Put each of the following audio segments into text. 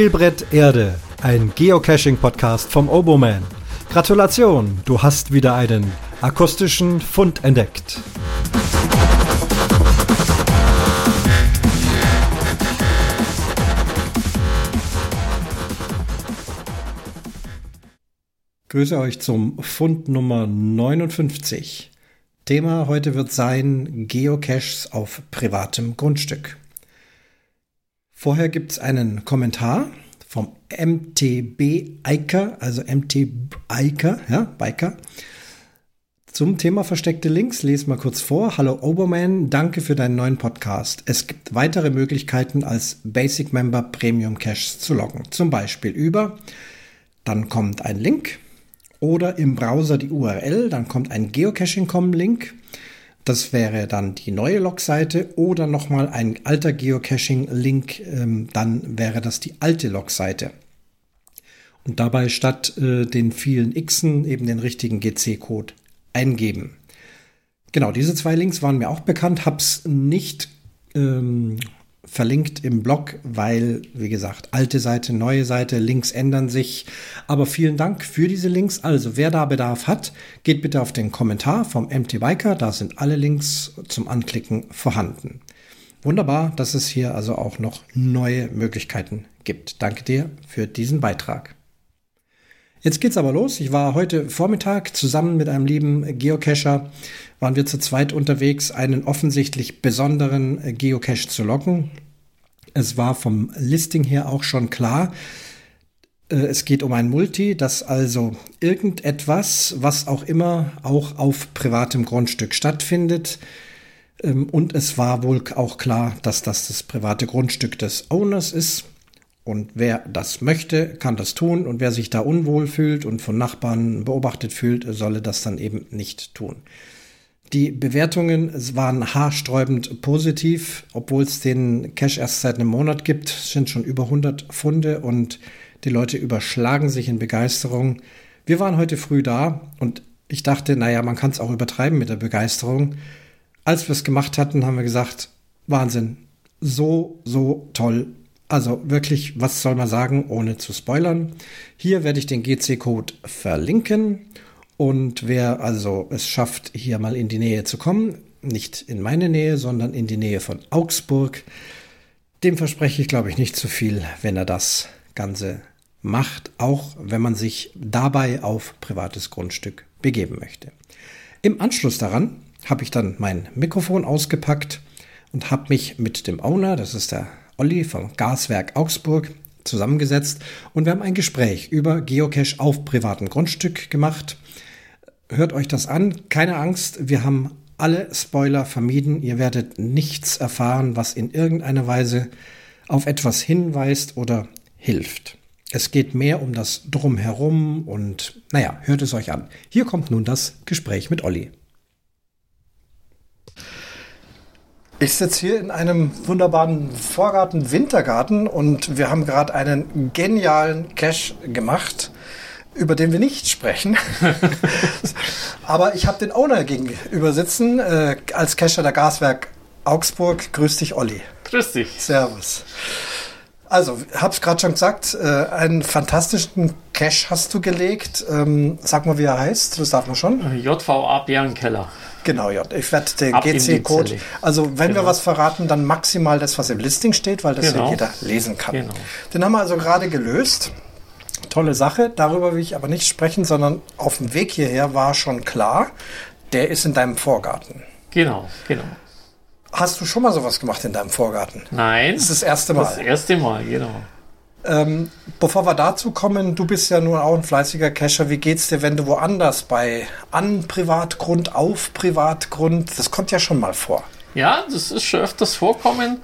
Spielbrett Erde, ein Geocaching-Podcast vom Oboman. Gratulation, du hast wieder einen akustischen Fund entdeckt. Grüße euch zum Fund Nummer 59. Thema heute wird sein Geocaches auf privatem Grundstück. Vorher gibt es einen Kommentar vom MTB Iker, also MT Iker, ja, Biker. Zum Thema versteckte Links lese mal kurz vor. Hallo Oberman, danke für deinen neuen Podcast. Es gibt weitere Möglichkeiten als Basic Member Premium Caches zu loggen. Zum Beispiel über, dann kommt ein Link, oder im Browser die URL, dann kommt ein Geocaching.com-Link. Das wäre dann die neue Logseite oder nochmal ein alter Geocaching-Link, ähm, dann wäre das die alte Logseite. Und dabei statt äh, den vielen Xen eben den richtigen GC-Code eingeben. Genau, diese zwei Links waren mir auch bekannt, hab's nicht ähm, verlinkt im Blog, weil, wie gesagt, alte Seite, neue Seite, Links ändern sich. Aber vielen Dank für diese Links. Also, wer da Bedarf hat, geht bitte auf den Kommentar vom MT Biker. Da sind alle Links zum Anklicken vorhanden. Wunderbar, dass es hier also auch noch neue Möglichkeiten gibt. Danke dir für diesen Beitrag. Jetzt geht's aber los. Ich war heute Vormittag zusammen mit einem lieben Geocacher, waren wir zu zweit unterwegs, einen offensichtlich besonderen Geocache zu locken. Es war vom Listing her auch schon klar, äh, es geht um ein Multi, das also irgendetwas, was auch immer, auch auf privatem Grundstück stattfindet. Ähm, und es war wohl auch klar, dass das das private Grundstück des Owners ist. Und wer das möchte, kann das tun. Und wer sich da unwohl fühlt und von Nachbarn beobachtet fühlt, solle das dann eben nicht tun. Die Bewertungen waren haarsträubend positiv, obwohl es den Cash erst seit einem Monat gibt, es sind schon über 100 Funde und die Leute überschlagen sich in Begeisterung. Wir waren heute früh da und ich dachte, naja, man kann es auch übertreiben mit der Begeisterung. Als wir es gemacht hatten, haben wir gesagt, Wahnsinn, so, so toll, also wirklich, was soll man sagen, ohne zu spoilern. Hier werde ich den GC-Code verlinken. Und wer also es schafft, hier mal in die Nähe zu kommen, nicht in meine Nähe, sondern in die Nähe von Augsburg, dem verspreche ich, glaube ich, nicht zu viel, wenn er das Ganze macht, auch wenn man sich dabei auf privates Grundstück begeben möchte. Im Anschluss daran habe ich dann mein Mikrofon ausgepackt und habe mich mit dem Owner, das ist der Olli vom Gaswerk Augsburg zusammengesetzt und wir haben ein Gespräch über Geocache auf privatem Grundstück gemacht. Hört euch das an, keine Angst, wir haben alle Spoiler vermieden. Ihr werdet nichts erfahren, was in irgendeiner Weise auf etwas hinweist oder hilft. Es geht mehr um das Drumherum und naja, hört es euch an. Hier kommt nun das Gespräch mit Olli. Ich sitze hier in einem wunderbaren Vorgarten, Wintergarten und wir haben gerade einen genialen Cache gemacht, über den wir nicht sprechen. Aber ich habe den Owner gegenüber sitzen, äh, als Cacher der Gaswerk Augsburg. Grüß dich, Olli. Grüß dich. Servus. Also, hab's gerade schon gesagt, äh, einen fantastischen Cache hast du gelegt. Ähm, sag mal, wie er heißt. Das darf man schon. JVA Bärenkeller. Genau, ja. Ich werde den GC-Code. Also wenn genau. wir was verraten, dann maximal das, was im Listing steht, weil das genau. ja jeder lesen kann. Genau. Den haben wir also gerade gelöst. Tolle Sache. Darüber will ich aber nicht sprechen, sondern auf dem Weg hierher war schon klar, der ist in deinem Vorgarten. Genau, genau. Hast du schon mal sowas gemacht in deinem Vorgarten? Nein. Das ist das erste Mal. Das erste Mal, genau. Ähm, bevor wir dazu kommen, du bist ja nun auch ein fleißiger Cacher. Wie geht's dir, wenn du woanders bei an Privatgrund, auf Privatgrund, das kommt ja schon mal vor. Ja, das ist schon öfters vorkommen.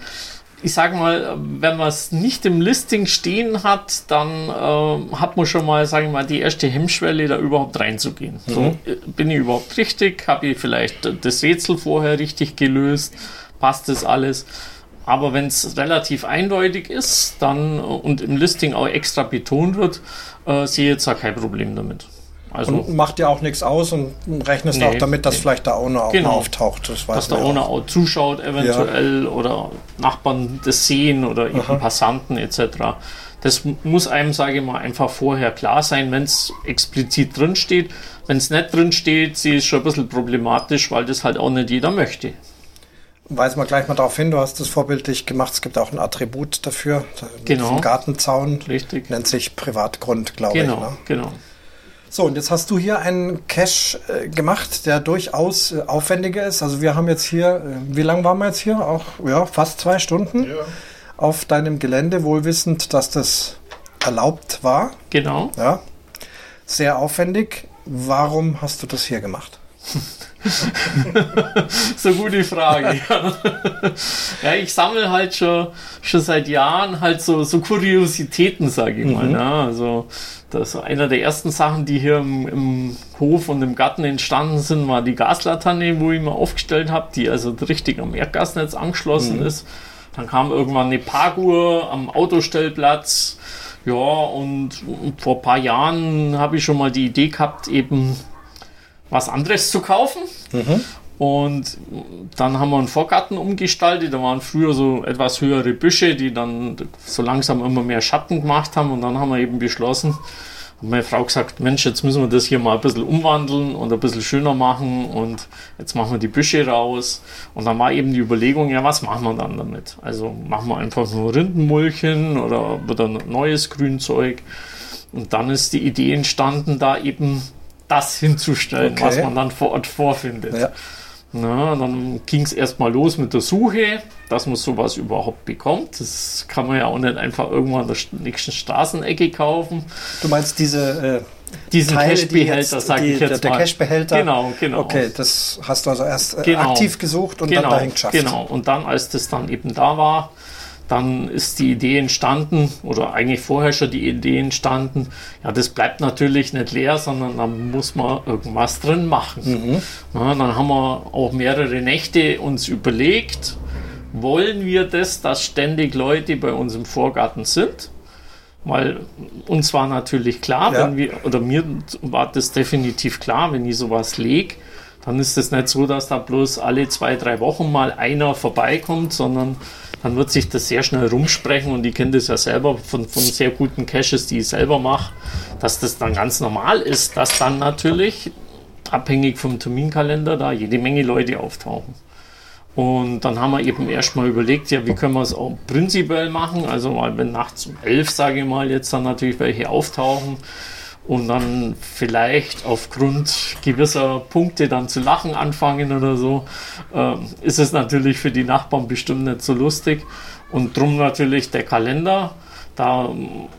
Ich sage mal, wenn man es nicht im Listing stehen hat, dann äh, hat man schon mal, sage ich mal, die erste Hemmschwelle, da überhaupt reinzugehen. Mhm. So, äh, bin ich überhaupt richtig? Habe ich vielleicht das Rätsel vorher richtig gelöst? Passt das alles? Aber wenn es relativ eindeutig ist, dann und im Listing auch extra betont wird, äh, sehe ich jetzt auch kein Problem damit. Also und macht dir auch nichts aus und rechnest nee, auch damit, dass nee. vielleicht der Owner auch genau. auftaucht. Das dass der Owner auch. zuschaut eventuell ja. oder Nachbarn das sehen oder eben Passanten etc. Das muss einem, sage ich mal, einfach vorher klar sein, wenn es explizit drin steht. Wenn es nicht drin steht, sie ist schon ein bisschen problematisch, weil das halt auch nicht jeder möchte. Weisen wir gleich mal darauf hin, du hast das vorbildlich gemacht. Es gibt auch ein Attribut dafür. Genau. Gartenzaun. Richtig. Nennt sich Privatgrund, glaube genau, ich. Ne? Genau. So, und jetzt hast du hier einen Cache äh, gemacht, der durchaus äh, aufwendiger ist. Also wir haben jetzt hier, äh, wie lange waren wir jetzt hier? Auch ja, fast zwei Stunden ja. auf deinem Gelände, wohlwissend, dass das erlaubt war. Genau. Ja. Sehr aufwendig. Warum hast du das hier gemacht? so gute Frage. ja, ich sammle halt schon, schon seit Jahren halt so, so Kuriositäten, sage ich mal. Mhm. Ja, also das ist einer der ersten Sachen, die hier im, im, Hof und im Garten entstanden sind, war die Gaslaterne, wo ich mir aufgestellt habe, die also richtig am Erdgasnetz angeschlossen mhm. ist. Dann kam irgendwann eine Parkuhr am Autostellplatz. Ja, und vor ein paar Jahren habe ich schon mal die Idee gehabt, eben was anderes zu kaufen. Mhm. Und dann haben wir einen Vorgarten umgestaltet. Da waren früher so etwas höhere Büsche, die dann so langsam immer mehr Schatten gemacht haben. Und dann haben wir eben beschlossen, meine Frau gesagt, Mensch, jetzt müssen wir das hier mal ein bisschen umwandeln und ein bisschen schöner machen. Und jetzt machen wir die Büsche raus. Und dann war eben die Überlegung, ja, was machen wir dann damit? Also machen wir einfach nur Rindenmulchen oder wieder neues Grünzeug. Und dann ist die Idee entstanden, da eben das hinzustellen, okay. was man dann vor Ort vorfindet. Ja. Na, dann ging es erstmal los mit der Suche, dass man sowas überhaupt bekommt. Das kann man ja auch nicht einfach irgendwann an der nächsten Straßenecke kaufen. Du meinst diese äh, diesen Cashbehälter, sage ich jetzt der, mal. Der Cashbehälter. Genau, genau. Okay, das hast du also erst äh, genau. aktiv gesucht und genau, dann dahin geschafft. Genau, und dann, als das dann eben da war, dann ist die Idee entstanden, oder eigentlich vorher schon die Idee entstanden, ja, das bleibt natürlich nicht leer, sondern da muss man irgendwas drin machen. Mhm. Ja, dann haben wir auch mehrere Nächte uns überlegt, wollen wir das, dass ständig Leute bei uns im Vorgarten sind? Weil uns war natürlich klar, ja. wenn wir, oder mir war das definitiv klar, wenn ich sowas lege, dann ist es nicht so, dass da bloß alle zwei, drei Wochen mal einer vorbeikommt, sondern dann wird sich das sehr schnell rumsprechen und ich kenne das ja selber von, von sehr guten Caches, die ich selber mache, dass das dann ganz normal ist, dass dann natürlich abhängig vom Terminkalender da jede Menge Leute auftauchen. Und dann haben wir eben erstmal überlegt, ja, wie können wir es auch prinzipiell machen? Also, wenn nachts um elf, sage ich mal, jetzt dann natürlich welche auftauchen, und dann vielleicht aufgrund gewisser Punkte dann zu lachen anfangen oder so, äh, ist es natürlich für die Nachbarn bestimmt nicht so lustig. Und drum natürlich der Kalender. Da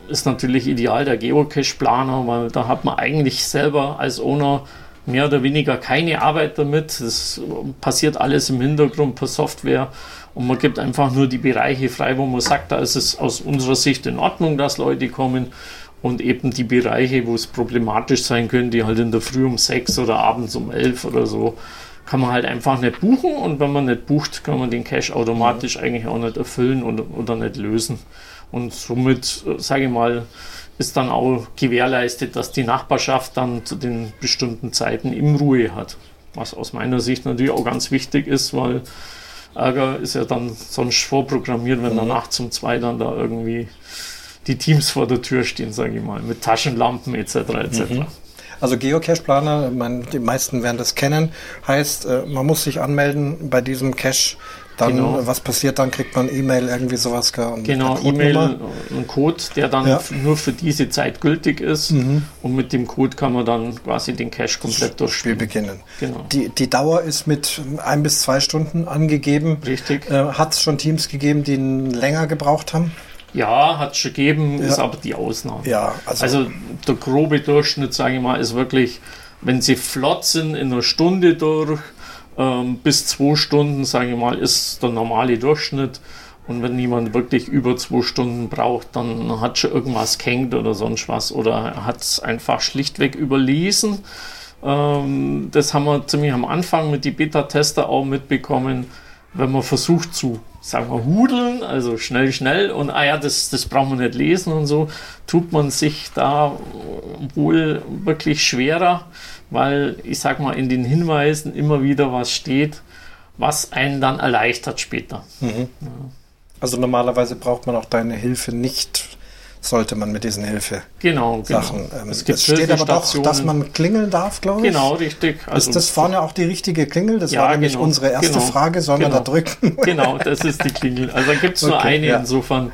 ist natürlich ideal der Geocache-Planer, weil da hat man eigentlich selber als Owner mehr oder weniger keine Arbeit damit. Das passiert alles im Hintergrund per Software und man gibt einfach nur die Bereiche frei, wo man sagt, da ist es aus unserer Sicht in Ordnung, dass Leute kommen und eben die Bereiche, wo es problematisch sein könnte, halt in der Früh um sechs oder abends um elf oder so, kann man halt einfach nicht buchen und wenn man nicht bucht, kann man den Cache automatisch ja. eigentlich auch nicht erfüllen oder, oder nicht lösen. Und somit, äh, sage ich mal, ist dann auch gewährleistet, dass die Nachbarschaft dann zu den bestimmten Zeiten im Ruhe hat. Was aus meiner Sicht natürlich auch ganz wichtig ist, weil Ärger ist ja dann sonst vorprogrammiert, wenn mhm. dann nachts um zwei dann da irgendwie die Teams vor der Tür stehen, sage ich mal, mit Taschenlampen etc. etc. Mhm. Also Geocache-Planer, die meisten werden das kennen, heißt, äh, man muss sich anmelden bei diesem Cache. Dann, genau. was passiert dann? Kriegt man E-Mail, irgendwie sowas? Genau, E-Mail, ein Code, der dann ja. nur für diese Zeit gültig ist. Mhm. Und mit dem Code kann man dann quasi den Cache komplett durchspielen. Spiel beginnen. Genau. Die, die Dauer ist mit ein bis zwei Stunden angegeben. Richtig. Äh, Hat es schon Teams gegeben, die länger gebraucht haben? Ja, hat es schon gegeben, ja. ist aber die Ausnahme. Ja, also, also der grobe Durchschnitt, sage ich mal, ist wirklich, wenn sie flott sind, in einer Stunde durch, ähm, bis zwei Stunden, sage ich mal, ist der normale Durchschnitt. Und wenn jemand wirklich über zwei Stunden braucht, dann hat schon irgendwas gehängt oder sonst was oder hat es einfach schlichtweg überlesen. Ähm, das haben wir ziemlich am Anfang mit die Beta-Tester auch mitbekommen wenn man versucht zu sagen wir, hudeln, also schnell, schnell und ah ja, das, das braucht man nicht lesen und so, tut man sich da wohl wirklich schwerer, weil ich sag mal, in den Hinweisen immer wieder was steht, was einen dann erleichtert später. Mhm. Ja. Also normalerweise braucht man auch deine Hilfe nicht sollte man mit diesen Hilfe genau, genau. Sachen. Ähm, es, es steht aber doch, dass man klingeln darf, glaube ich. Genau, richtig. Also ist das vorne auch die richtige Klingel? Das ja, war nämlich genau, unsere erste genau, Frage. Sollen genau, wir da drücken? genau, das ist die Klingel. Also da gibt es okay, nur eine. Ja. Insofern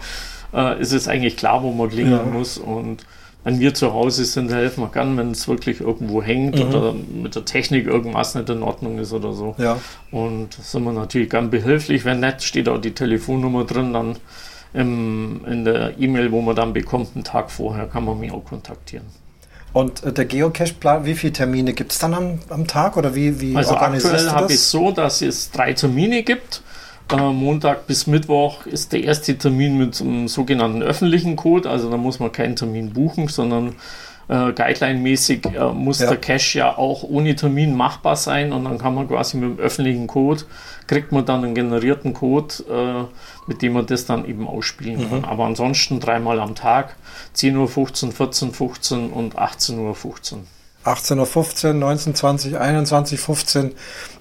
äh, ist es eigentlich klar, wo man klingeln ja. muss. Und wenn wir zu Hause sind, helfen wir gern, wenn es wirklich irgendwo hängt mhm. oder mit der Technik irgendwas nicht in Ordnung ist oder so. Ja. Und sind wir natürlich gern behilflich. Wenn nicht, steht auch die Telefonnummer drin, dann im, in der E-Mail, wo man dann bekommt, einen Tag vorher, kann man mich auch kontaktieren. Und äh, der Geocache-Plan, wie viele Termine gibt es dann am, am, Tag oder wie, wie Also aktuell habe ich so, dass es drei Termine gibt. Äh, Montag bis Mittwoch ist der erste Termin mit einem sogenannten öffentlichen Code, also da muss man keinen Termin buchen, sondern äh, Guideline-mäßig äh, muss ja. der Cache ja auch ohne Termin machbar sein und dann kann man quasi mit dem öffentlichen Code, kriegt man dann einen generierten Code, äh, mit dem man das dann eben ausspielen mhm. kann. Aber ansonsten dreimal am Tag, 10.15 Uhr, 14.15 Uhr und 18.15 Uhr. 18.15 Uhr, 19, 20, 21, 15,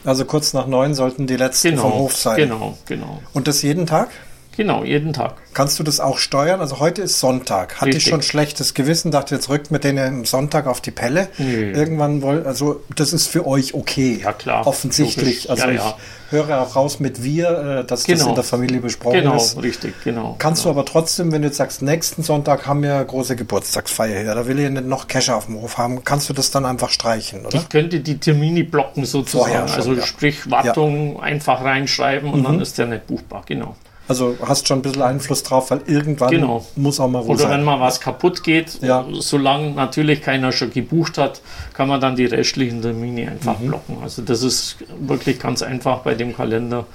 also kurz nach neun sollten die letzten genau, vom Hof sein. Genau, genau. Und das jeden Tag? Genau, jeden Tag. Kannst du das auch steuern? Also heute ist Sonntag. Hatte ich schon schlechtes Gewissen, dachte jetzt rückt mit denen Sonntag auf die Pelle. Nee. Irgendwann wollt, also das ist für euch okay. Ja klar. Offensichtlich. Also ja, ja. ich höre auch raus mit wir, äh, dass genau. das in der Familie besprochen genau, ist. Genau, richtig, genau. Kannst genau. du aber trotzdem, wenn du jetzt sagst, nächsten Sonntag haben wir große Geburtstagsfeier hier, da will ich nicht noch Cash auf dem Hof haben, kannst du das dann einfach streichen, oder? Ich könnte die Termine blocken sozusagen. Schon, also sprich Wartung einfach reinschreiben und mhm. dann ist der nicht buchbar, genau. Also hast schon ein bisschen Einfluss drauf, weil irgendwann genau. muss auch mal Oder sein. wenn mal was kaputt geht, ja. solange natürlich keiner schon gebucht hat, kann man dann die restlichen Termine einfach mhm. blocken. Also das ist wirklich ganz einfach bei dem Kalender.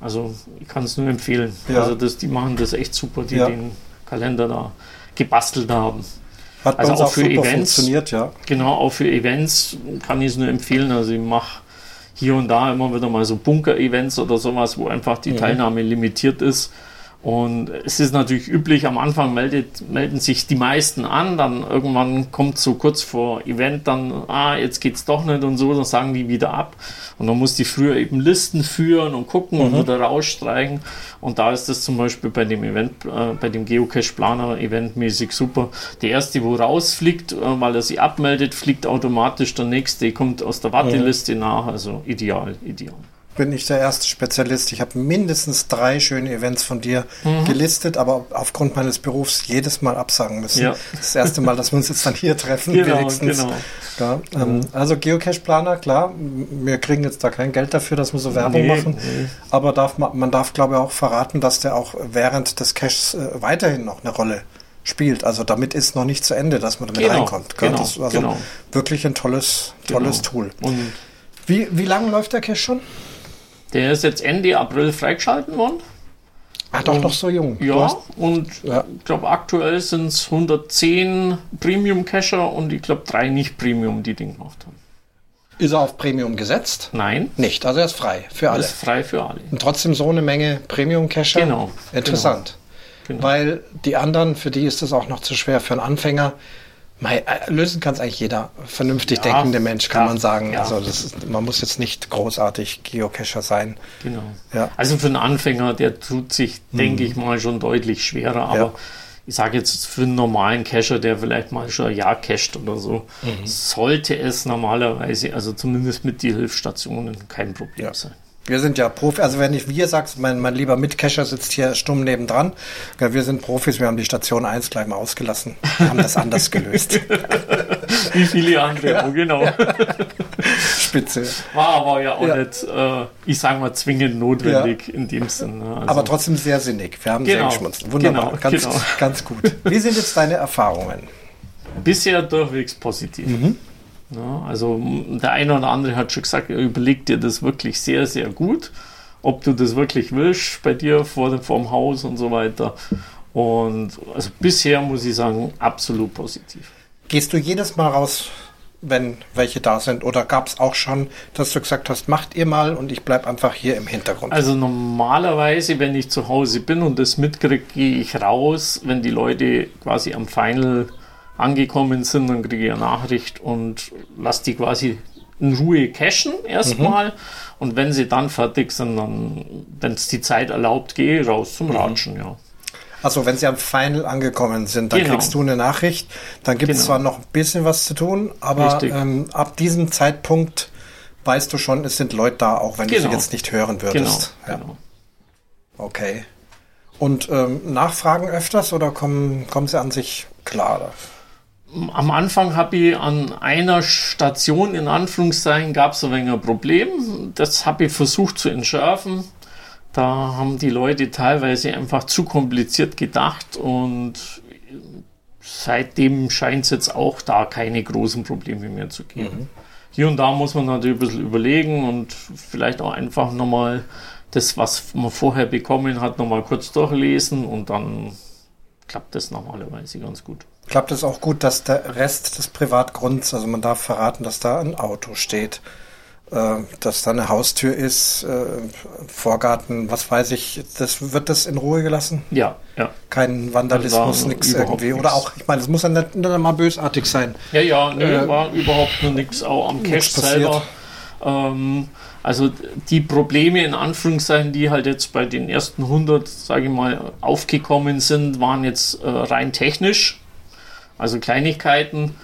Also ich kann es nur empfehlen. Ja. Also das, die machen das echt super, die ja. den Kalender da gebastelt haben. Hat also auch, auch für Events funktioniert, ja. Genau, auch für Events kann ich es nur empfehlen. Also ich mache hier und da immer wieder mal so Bunker-Events oder sowas, wo einfach die mhm. Teilnahme limitiert ist. Und es ist natürlich üblich, am Anfang meldet, melden sich die meisten an, dann irgendwann kommt so kurz vor Event dann, ah, jetzt geht's doch nicht und so, dann sagen die wieder ab. Und dann muss die früher eben Listen führen und gucken mhm. und wieder rausstreichen. Und da ist das zum Beispiel bei dem Event, äh, bei dem Geocache-Planer eventmäßig super. Der erste, wo rausfliegt, äh, weil er sie abmeldet, fliegt automatisch der nächste, kommt aus der Warteliste mhm. nach. Also ideal, ideal bin ich der erste Spezialist. Ich habe mindestens drei schöne Events von dir mhm. gelistet, aber aufgrund meines Berufs jedes Mal absagen müssen. Ja. Das erste Mal, dass wir uns jetzt dann hier treffen, genau, wenigstens. Genau. Ja, ähm, also Geocache-Planer, klar, wir kriegen jetzt da kein Geld dafür, dass wir so Werbung nee, machen, nee. aber darf, man darf, glaube ich, auch verraten, dass der auch während des Caches äh, weiterhin noch eine Rolle spielt. Also damit ist noch nicht zu Ende, dass man damit genau, reinkommt. Genau, das ist also genau. wirklich ein tolles, tolles genau. Tool. Und wie, wie lange läuft der Cache schon? Der ist jetzt Ende April freigeschalten worden. Ach, doch noch so jung. Ja, und ja. ich glaube, aktuell sind es 110 Premium-Cacher und ich glaube, drei nicht Premium, die den gemacht haben. Ist er auf Premium gesetzt? Nein. Nicht, also er ist frei für alle. Er ist frei für alle. Und trotzdem so eine Menge Premium-Cacher? Genau. Interessant. Genau. Genau. Weil die anderen, für die ist es auch noch zu schwer für einen Anfänger. Mei, äh, lösen kann es eigentlich jeder vernünftig ja, denkende Mensch, kann ja, man sagen. Ja. Also ist, man muss jetzt nicht großartig Geocacher sein. Genau. Ja. Also für einen Anfänger, der tut sich, mhm. denke ich mal, schon deutlich schwerer. Aber ich sage jetzt für einen normalen Cacher, der vielleicht mal schon ein Jahr cached oder so, mhm. sollte es normalerweise, also zumindest mit die Hilfsstationen, kein Problem sein. Wir sind ja Profi, also wenn ich wir sagst, mein, mein lieber Mitcacher sitzt hier stumm nebendran. Ja, wir sind Profis, wir haben die Station 1 gleich mal ausgelassen. Wir haben das anders gelöst. Wie viele andere, ja, genau. Ja. Spitze. War aber ja auch ja. nicht, äh, ich sage mal, zwingend notwendig in dem Sinne. Also aber trotzdem sehr sinnig. Wir haben genau. sehr geschmunzelt. Wunderbar, genau, ganz, genau. ganz gut. Wie sind jetzt deine Erfahrungen? Bisher durchwegs positiv. Mhm. Ja, also der eine oder andere hat schon gesagt, überleg dir das wirklich sehr, sehr gut, ob du das wirklich willst bei dir vor dem, vor dem Haus und so weiter. Und also bisher muss ich sagen, absolut positiv. Gehst du jedes Mal raus, wenn welche da sind? Oder gab es auch schon, dass du gesagt hast, macht ihr mal und ich bleibe einfach hier im Hintergrund? Also normalerweise, wenn ich zu Hause bin und das mitkriege, gehe ich raus. Wenn die Leute quasi am Final angekommen sind, dann kriege ich eine Nachricht und lasse die quasi in Ruhe cachen erstmal. Mhm. Und wenn sie dann fertig sind, dann, wenn es die Zeit erlaubt, gehe ich raus zum mhm. Ratschen, ja. Also wenn sie am Final angekommen sind, dann genau. kriegst du eine Nachricht. Dann gibt es genau. zwar noch ein bisschen was zu tun, aber ähm, ab diesem Zeitpunkt weißt du schon, es sind Leute da, auch wenn genau. du sie genau. jetzt nicht hören würdest. Genau. Ja. Genau. Okay. Und ähm, Nachfragen öfters oder kommen, kommen sie an sich klar? Am Anfang habe ich an einer Station, in Anführungszeichen, gab es ein wenig ein Problem. Das habe ich versucht zu entschärfen. Da haben die Leute teilweise einfach zu kompliziert gedacht und seitdem scheint es jetzt auch da keine großen Probleme mehr zu geben. Mhm. Hier und da muss man natürlich ein bisschen überlegen und vielleicht auch einfach nochmal das, was man vorher bekommen hat, nochmal kurz durchlesen und dann klappt das normalerweise ganz gut. Klappt es auch gut, dass der Rest des Privatgrunds, also man darf verraten, dass da ein Auto steht, äh, dass da eine Haustür ist, äh, Vorgarten, was weiß ich, das wird das in Ruhe gelassen? Ja, ja. Kein Vandalismus, nichts irgendwie. Nix. Oder auch, ich meine, es muss ja nicht, nicht mal bösartig sein. Ja, ja, nö, äh, war überhaupt nur nichts, auch am Cache selber. Ähm, also die Probleme in Anführungszeichen, die halt jetzt bei den ersten 100, sage ich mal, aufgekommen sind, waren jetzt äh, rein technisch, also Kleinigkeiten.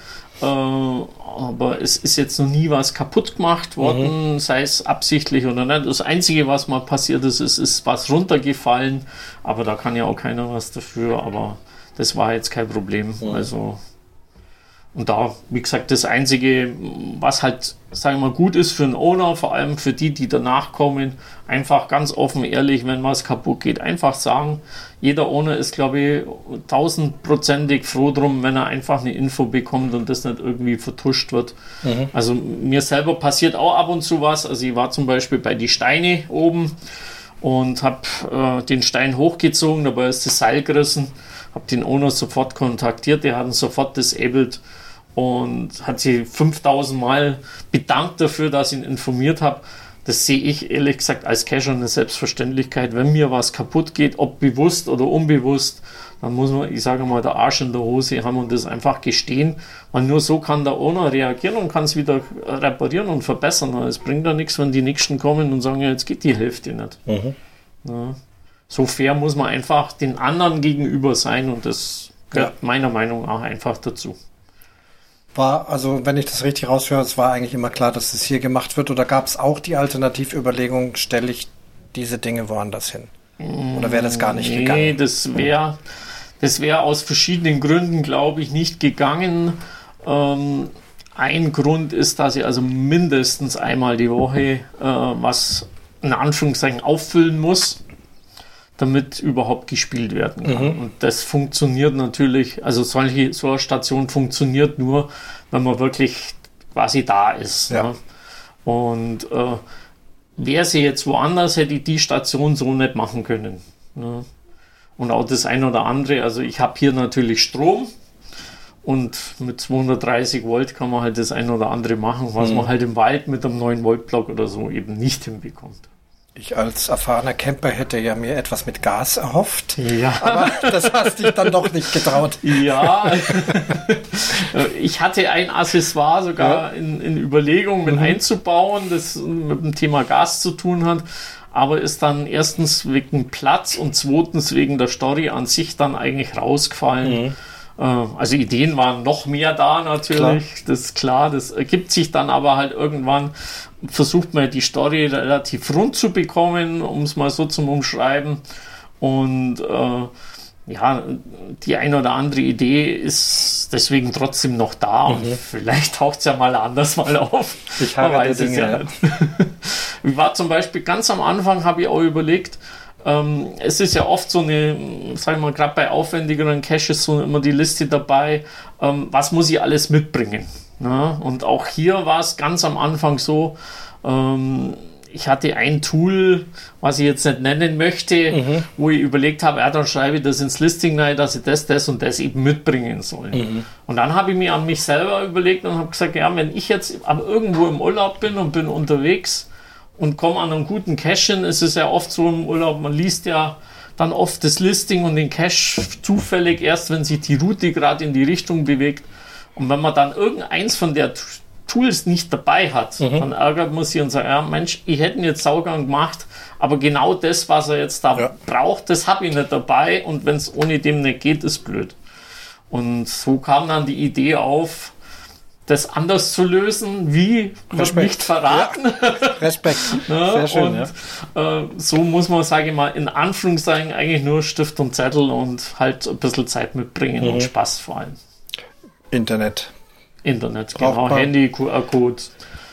Äh, aber es ist jetzt noch nie was kaputt gemacht worden, mhm. sei es absichtlich oder nicht. Das Einzige, was mal passiert ist, ist, ist was runtergefallen, aber da kann ja auch keiner was dafür, aber das war jetzt kein Problem. Mhm. Also und da, wie gesagt, das Einzige, was halt, sagen wir mal, gut ist für einen Owner, vor allem für die, die danach kommen, einfach ganz offen, ehrlich, wenn was kaputt geht, einfach sagen. Jeder Owner ist, glaube ich, tausendprozentig froh drum, wenn er einfach eine Info bekommt und das nicht irgendwie vertuscht wird. Mhm. Also mir selber passiert auch ab und zu was. Also ich war zum Beispiel bei die Steine oben und habe äh, den Stein hochgezogen, dabei ist das Seil gerissen, habe den Owner sofort kontaktiert, der hat ihn sofort disabled und hat sie 5000 Mal bedankt dafür, dass ich ihn informiert habe. Das sehe ich ehrlich gesagt als Cacher eine Selbstverständlichkeit. Wenn mir was kaputt geht, ob bewusst oder unbewusst, dann muss man, ich sage mal, der Arsch in der Hose haben und das einfach gestehen. Weil nur so kann der Owner reagieren und kann es wieder reparieren und verbessern. Es bringt ja nichts, wenn die Nächsten kommen und sagen, ja, jetzt geht die Hälfte nicht. Mhm. Ja. So fair muss man einfach den anderen gegenüber sein und das gehört ja. meiner Meinung nach einfach dazu. War, also wenn ich das richtig raushöre, es war eigentlich immer klar, dass es hier gemacht wird. Oder gab es auch die Alternativüberlegung, stelle ich diese Dinge woanders hin? Oder wäre das gar nicht nee, gegangen? Nee, das wäre das wär aus verschiedenen Gründen, glaube ich, nicht gegangen. Ähm, ein Grund ist, dass ich also mindestens einmal die Woche äh, was in Anführungszeichen auffüllen muss damit überhaupt gespielt werden kann. Mhm. Und das funktioniert natürlich, also solche, so eine Station funktioniert nur, wenn man wirklich quasi da ist. Ja. Ne? Und äh, wäre sie jetzt woanders, hätte ich die Station so nicht machen können. Ne? Und auch das eine oder andere, also ich habe hier natürlich Strom und mit 230 Volt kann man halt das eine oder andere machen, was mhm. man halt im Wald mit einem 9 Volt Block oder so eben nicht hinbekommt. Ich als erfahrener Camper hätte ja mir etwas mit Gas erhofft. Ja. Aber das hast dich dann doch nicht getraut. Ja. ich hatte ein Accessoire sogar ja. in, in Überlegung mit mhm. einzubauen, das mit dem Thema Gas zu tun hat. Aber ist dann erstens wegen Platz und zweitens wegen der Story an sich dann eigentlich rausgefallen. Mhm. Äh, also Ideen waren noch mehr da natürlich, klar. das ist klar, das ergibt sich dann aber halt irgendwann, versucht man die Story relativ rund zu bekommen, um es mal so zum Umschreiben. Und äh, ja, die eine oder andere Idee ist deswegen trotzdem noch da mhm. und vielleicht taucht es ja mal anders mal auf. Ich habe weiß Dinge, es ja, ja. war zum Beispiel ganz am Anfang, habe ich auch überlegt, ähm, es ist ja oft so eine, sagen wir mal, gerade bei aufwendigeren Caches so immer die Liste dabei, ähm, was muss ich alles mitbringen. Ne? Und auch hier war es ganz am Anfang so, ähm, ich hatte ein Tool, was ich jetzt nicht nennen möchte, mhm. wo ich überlegt habe, ja, dann schreibe ich das ins Listing rein, dass ich das, das und das eben mitbringen soll. Mhm. Und dann habe ich mir an mich selber überlegt und habe gesagt, ja, wenn ich jetzt irgendwo im Urlaub bin und bin unterwegs und komme an einen guten Cache hin, ist es ja oft so im Urlaub, man liest ja dann oft das Listing und den Cache zufällig erst, wenn sich die Route gerade in die Richtung bewegt. Und wenn man dann irgendeins von der Tools nicht dabei hat, mhm. dann ärgert man sich und sagt, ja Mensch, ich hätte ihn jetzt Saugang gemacht, aber genau das, was er jetzt da ja. braucht, das habe ich nicht dabei und wenn es ohne dem nicht geht, ist blöd. Und so kam dann die Idee auf, das anders zu lösen, wie wird nicht verraten. Ja. Respekt. Sehr schön. Und ja. äh, so muss man, sage ich mal, in Anführungszeichen eigentlich nur Stift und Zettel und halt ein bisschen Zeit mitbringen mhm. und Spaß vor allem. Internet. Internet, genau. Handy, QR-Code.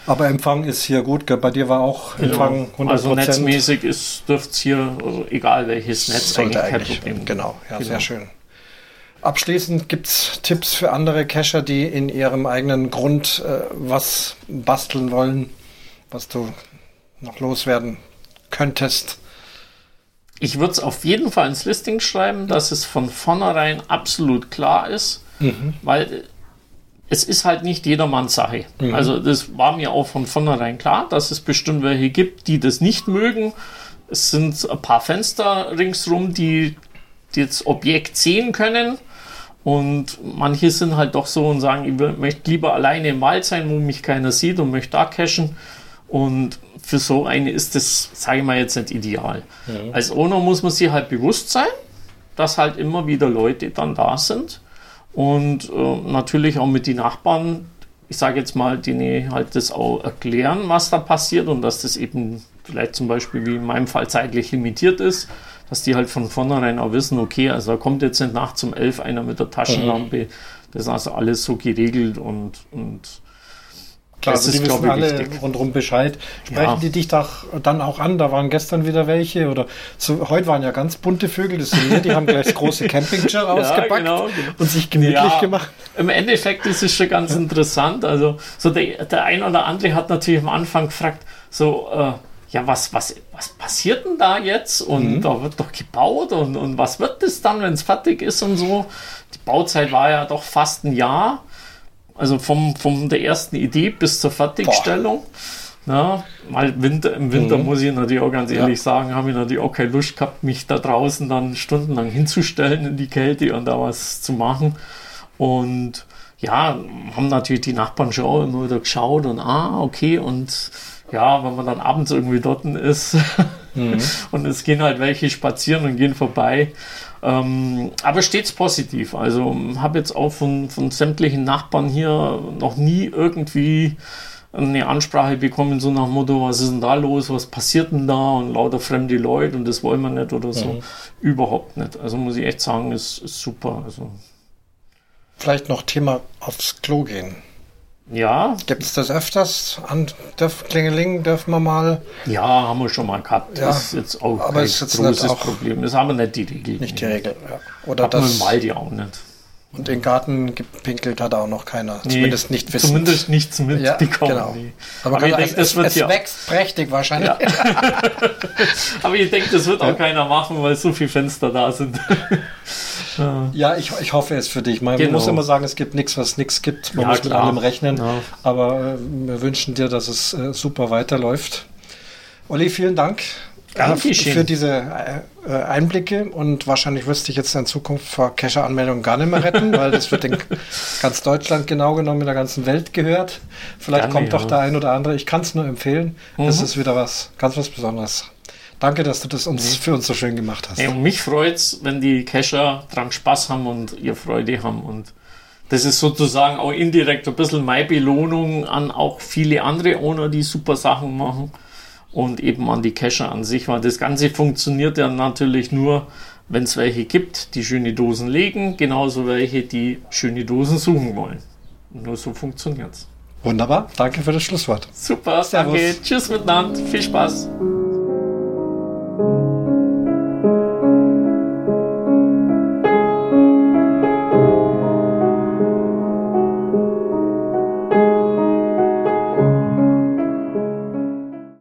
Aber Empfang ist hier gut. Bei dir war auch Empfang ja, 100%. Also netzmäßig dürfte es hier, also egal welches Netz, Sollte eigentlich, eigentlich Genau, ja, genau. sehr schön. Abschließend gibt es Tipps für andere Cacher, die in ihrem eigenen Grund äh, was basteln wollen, was du noch loswerden könntest. Ich würde es auf jeden Fall ins Listing schreiben, dass es von vornherein absolut klar ist, mhm. weil es ist halt nicht jedermanns Sache. Mhm. Also das war mir auch von vornherein klar, dass es bestimmt welche gibt, die das nicht mögen. Es sind ein paar Fenster ringsrum, die, die das Objekt sehen können. Und manche sind halt doch so und sagen, ich möchte lieber alleine im Wald sein, wo mich keiner sieht und möchte da cachen. Und für so eine ist das, sage ich mal, jetzt nicht ideal. Mhm. Als Owner muss man sich halt bewusst sein, dass halt immer wieder Leute dann da sind und äh, natürlich auch mit den Nachbarn, ich sage jetzt mal, die halt das auch erklären, was da passiert und dass das eben vielleicht zum Beispiel wie in meinem Fall zeitlich limitiert ist, dass die halt von vornherein auch wissen, okay, also da kommt jetzt nicht nachts um elf einer mit der Taschenlampe, mhm. das ist also alles so geregelt und, und Klar, das also die wissen alle wichtig. rundherum Bescheid. Sprechen ja. die dich doch dann auch an? Da waren gestern wieder welche oder so, heute waren ja ganz bunte Vögel, das sind wir, die haben gleich große Campingchair ja, ausgepackt genau, genau. und sich gemütlich ja, gemacht. Im Endeffekt ist es schon ganz interessant. Also so der, der ein oder andere hat natürlich am Anfang gefragt, so äh, ja, was, was, was passiert denn da jetzt? Und mhm. da wird doch gebaut und, und was wird das dann, wenn es fertig ist und so? Die Bauzeit war ja doch fast ein Jahr. Also vom, vom der ersten Idee bis zur Fertigstellung. Na, mal Winter, im Winter mhm. muss ich natürlich auch ganz ehrlich ja. sagen, habe ich natürlich auch keine Lust gehabt, mich da draußen dann stundenlang hinzustellen in die Kälte und da was zu machen. Und ja, haben natürlich die Nachbarn schon immer wieder geschaut und ah, okay, und ja, wenn man dann abends irgendwie dort ist mhm. und es gehen halt welche spazieren und gehen vorbei ähm, aber stets positiv. Also habe jetzt auch von, von sämtlichen Nachbarn hier noch nie irgendwie eine Ansprache bekommen, so nach dem Motto, was ist denn da los, was passiert denn da und lauter fremde Leute und das wollen wir nicht oder so. Mhm. Überhaupt nicht. Also muss ich echt sagen, ist, ist super. Also. Vielleicht noch Thema aufs Klo gehen. Ja. Gibt es das öfters? An Dörf, Klingeling dürfen wir mal? Ja, haben wir schon mal gehabt. Ja, das ist jetzt auch aber kein ist jetzt großes Problem. Das ist aber nicht die Regel. Nicht die Regel, ja. Oder Hat das, Wald ja auch nicht. Und den Garten gepinkelt hat auch noch keiner. Nee, zumindest nicht wissen. Zumindest nichts mitbekommen. Ja, genau. Nee. Aber, aber ich denke, das wird es ja wächst prächtig wahrscheinlich. Ja. aber ich denke, das wird auch keiner machen, weil so viele Fenster da sind. Ja, ich, ich hoffe es für dich. Man genau. muss immer sagen, es gibt nichts, was nichts gibt. Man ja, muss klar. mit allem rechnen. Ja. Aber äh, wir wünschen dir, dass es äh, super weiterläuft. Olli, vielen Dank äh, für diese äh, Einblicke und wahrscheinlich wirst du dich jetzt in Zukunft vor Cacher-Anmeldungen gar nicht mehr retten, weil das wird in ganz Deutschland genau genommen in der ganzen Welt gehört. Vielleicht Gerne, kommt doch der ein oder andere. Ich kann es nur empfehlen. Mhm. Das ist wieder was ganz was Besonderes. Danke, dass du das uns für uns so schön gemacht hast. Und mich freut's, wenn die Cacher dran Spaß haben und ihr Freude haben. Und das ist sozusagen auch indirekt ein bisschen meine Belohnung an auch viele andere Owner, die super Sachen machen. Und eben an die Cacher an sich, weil das Ganze funktioniert ja natürlich nur, wenn es welche gibt, die schöne Dosen legen, genauso welche, die schöne Dosen suchen wollen. nur so funktioniert's. Wunderbar, danke für das Schlusswort. Super, Servus. danke. Tschüss miteinander, viel Spaß.